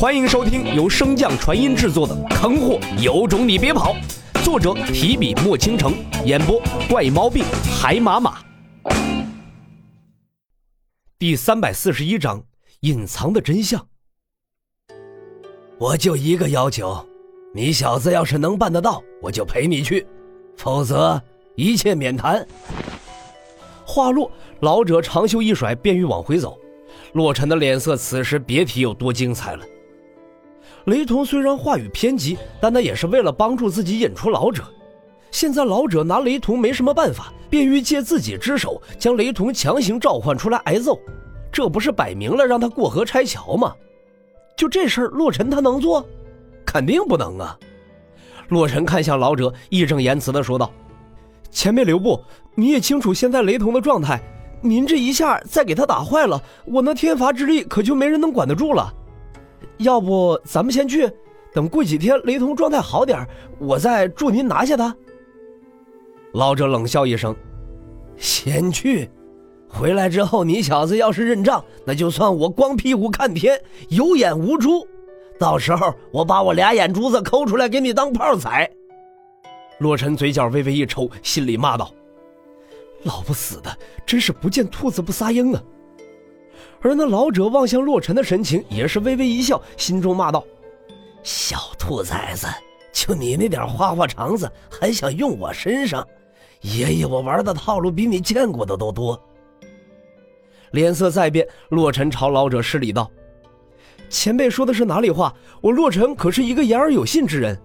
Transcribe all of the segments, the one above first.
欢迎收听由升降传音制作的《坑货有种你别跑》，作者提笔墨倾城，演播怪猫病海马马。第三百四十一章：隐藏的真相。我就一个要求，你小子要是能办得到，我就陪你去；否则，一切免谈。话落，老者长袖一甩，便欲往回走。洛尘的脸色此时别提有多精彩了。雷同虽然话语偏激，但他也是为了帮助自己引出老者。现在老者拿雷同没什么办法，便欲借自己之手将雷同强行召唤出来挨揍，这不是摆明了让他过河拆桥吗？就这事儿，洛尘他能做？肯定不能啊！洛尘看向老者，义正言辞地说道：“前辈留步，你也清楚现在雷同的状态，您这一下再给他打坏了，我那天罚之力可就没人能管得住了。”要不咱们先去，等过几天雷同状态好点我再助您拿下他。老者冷笑一声：“先去，回来之后你小子要是认账，那就算我光屁股看天，有眼无珠。到时候我把我俩眼珠子抠出来给你当炮踩。”洛尘嘴角微微一抽，心里骂道：“老不死的，真是不见兔子不撒鹰啊！”而那老者望向洛尘的神情也是微微一笑，心中骂道：“小兔崽子，就你那点花花肠子，还想用我身上？爷爷我玩的套路比你见过的都多。”脸色再变，洛尘朝老者施礼道：“前辈说的是哪里话？我洛尘可是一个言而有信之人。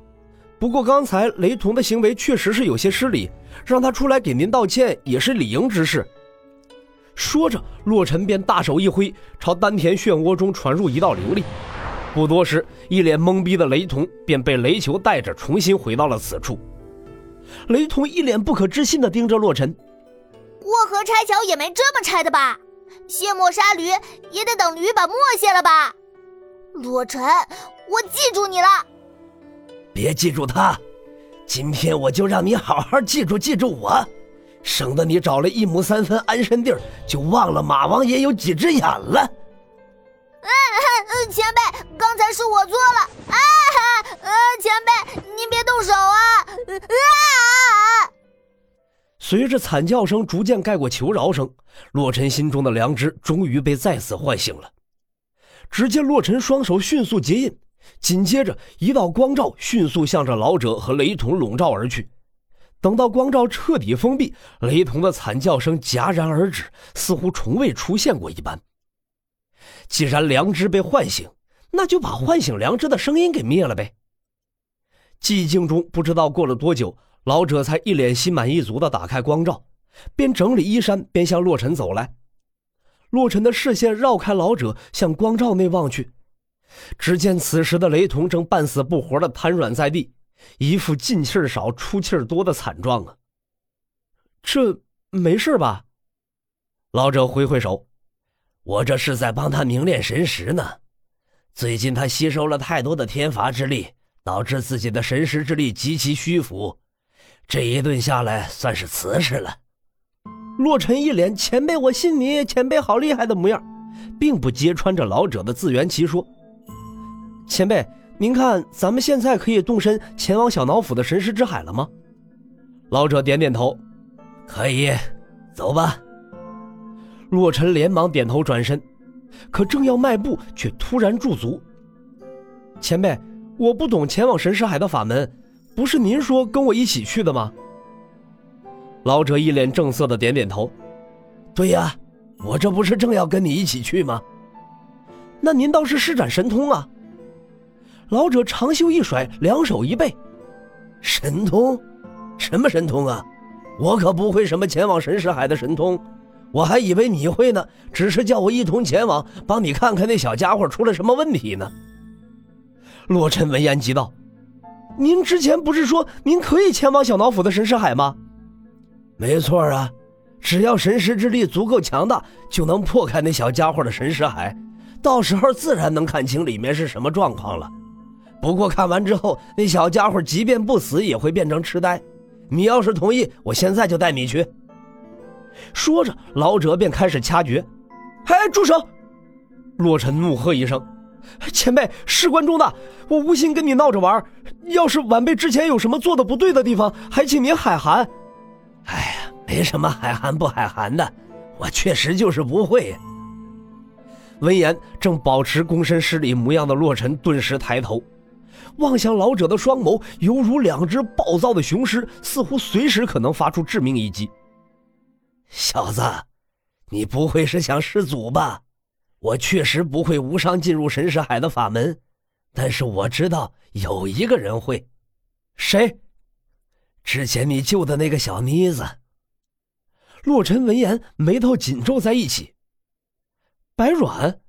不过刚才雷同的行为确实是有些失礼，让他出来给您道歉也是理应之事。”说着，洛尘便大手一挥，朝丹田漩涡中传入一道灵力。不多时，一脸懵逼的雷同便被雷球带着重新回到了此处。雷同一脸不可置信地盯着洛尘：“过河拆桥也没这么拆的吧？卸磨杀驴也得等驴把磨卸了吧？”洛尘，我记住你了。别记住他，今天我就让你好好记住记住我。省得你找了一亩三分安身地儿，就忘了马王爷有几只眼了。嗯嗯，前辈，刚才是我错了。啊啊！前辈，您别动手啊！啊！随着惨叫声逐渐盖过求饶声，洛尘心中的良知终于被再次唤醒了。只见洛尘双手迅速结印，紧接着一道光照迅速向着老者和雷同笼罩而去。等到光照彻底封闭，雷同的惨叫声戛然而止，似乎从未出现过一般。既然良知被唤醒，那就把唤醒良知的声音给灭了呗。寂静中，不知道过了多久，老者才一脸心满意足地打开光照，边整理衣衫边向洛尘走来。洛尘的视线绕开老者，向光照内望去，只见此时的雷同正半死不活地瘫软在地。一副进气少出气多的惨状啊！这没事吧？老者挥挥手：“我这是在帮他凝练神识呢。最近他吸收了太多的天罚之力，导致自己的神识之力极其虚浮。这一顿下来，算是瓷实了。”洛尘一脸“前辈，我信你，前辈好厉害”的模样，并不揭穿这老者的自圆其说：“前辈。”您看，咱们现在可以动身前往小脑府的神识之海了吗？老者点点头，可以，走吧。洛尘连忙点头转身，可正要迈步，却突然驻足。前辈，我不懂前往神识海的法门，不是您说跟我一起去的吗？老者一脸正色的点点头，对呀，我这不是正要跟你一起去吗？那您倒是施展神通啊！老者长袖一甩，两手一背，神通，什么神通啊？我可不会什么前往神识海的神通，我还以为你会呢，只是叫我一同前往，帮你看看那小家伙出了什么问题呢。洛尘闻言急道：“您之前不是说您可以前往小脑府的神识海吗？”“没错啊，只要神识之力足够强大，就能破开那小家伙的神识海，到时候自然能看清里面是什么状况了。”不过看完之后，那小家伙即便不死也会变成痴呆。你要是同意，我现在就带你去。说着，老者便开始掐诀。“哎，住手！”洛尘怒喝一声，前辈事关重大，我无心跟你闹着玩。要是晚辈之前有什么做的不对的地方，还请您海涵。哎呀，没什么海涵不海涵的，我确实就是不会。闻言，正保持躬身施礼模样的洛尘顿时抬头，望向老者的双眸，犹如两只暴躁的雄狮，似乎随时可能发出致命一击。小子，你不会是想失祖吧？我确实不会无伤进入神识海的法门，但是我知道有一个人会。谁？之前你救的那个小妮子。洛尘闻言，眉头紧皱在一起。白软，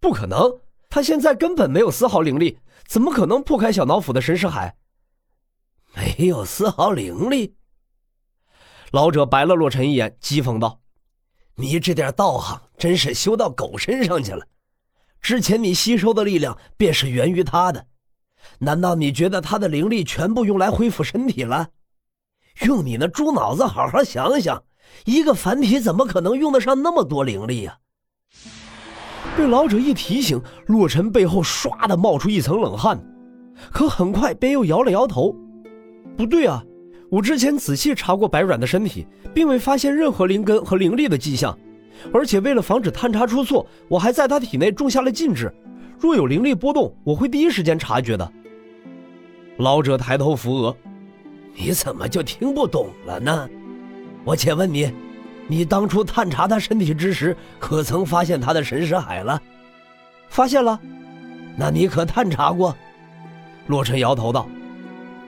不可能！他现在根本没有丝毫灵力，怎么可能破开小脑斧的神识海？没有丝毫灵力。老者白了洛尘一眼，讥讽道：“你这点道行，真是修到狗身上去了。之前你吸收的力量，便是源于他的。难道你觉得他的灵力全部用来恢复身体了？用你那猪脑子好好想想，一个凡体怎么可能用得上那么多灵力呀？”被老者一提醒，洛尘背后唰的冒出一层冷汗，可很快便又摇了摇头：“不对啊，我之前仔细查过白软的身体，并未发现任何灵根和灵力的迹象，而且为了防止探查出错，我还在他体内种下了禁制，若有灵力波动，我会第一时间察觉的。”老者抬头扶额：“你怎么就听不懂了呢？我且问你。”你当初探查他身体之时，可曾发现他的神识海了？发现了。那你可探查过？洛尘摇头道：“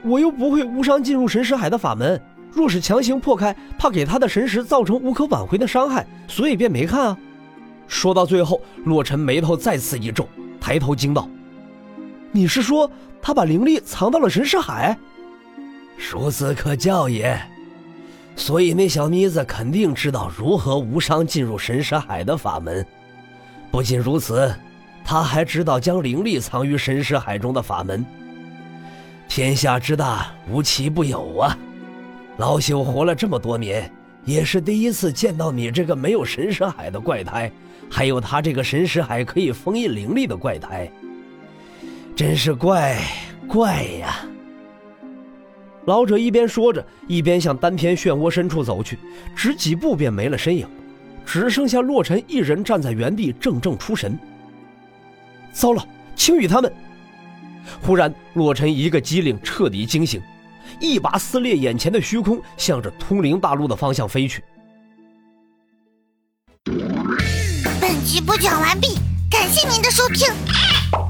我又不会无伤进入神识海的法门，若是强行破开，怕给他的神识造成无可挽回的伤害，所以便没看啊。”说到最后，洛尘眉头再次一皱，抬头惊道：“你是说他把灵力藏到了神识海？”孺子可教也。所以那小妮子肯定知道如何无伤进入神识海的法门。不仅如此，她还知道将灵力藏于神识海中的法门。天下之大，无奇不有啊！老朽活了这么多年，也是第一次见到你这个没有神识海的怪胎，还有他这个神识海可以封印灵力的怪胎。真是怪怪呀！老者一边说着，一边向丹田漩涡深处走去，只几步便没了身影，只剩下洛尘一人站在原地，怔怔出神。糟了，青羽他们！忽然，洛尘一个机灵，彻底惊醒，一把撕裂眼前的虚空，向着通灵大陆的方向飞去。本集播讲完毕，感谢您的收听。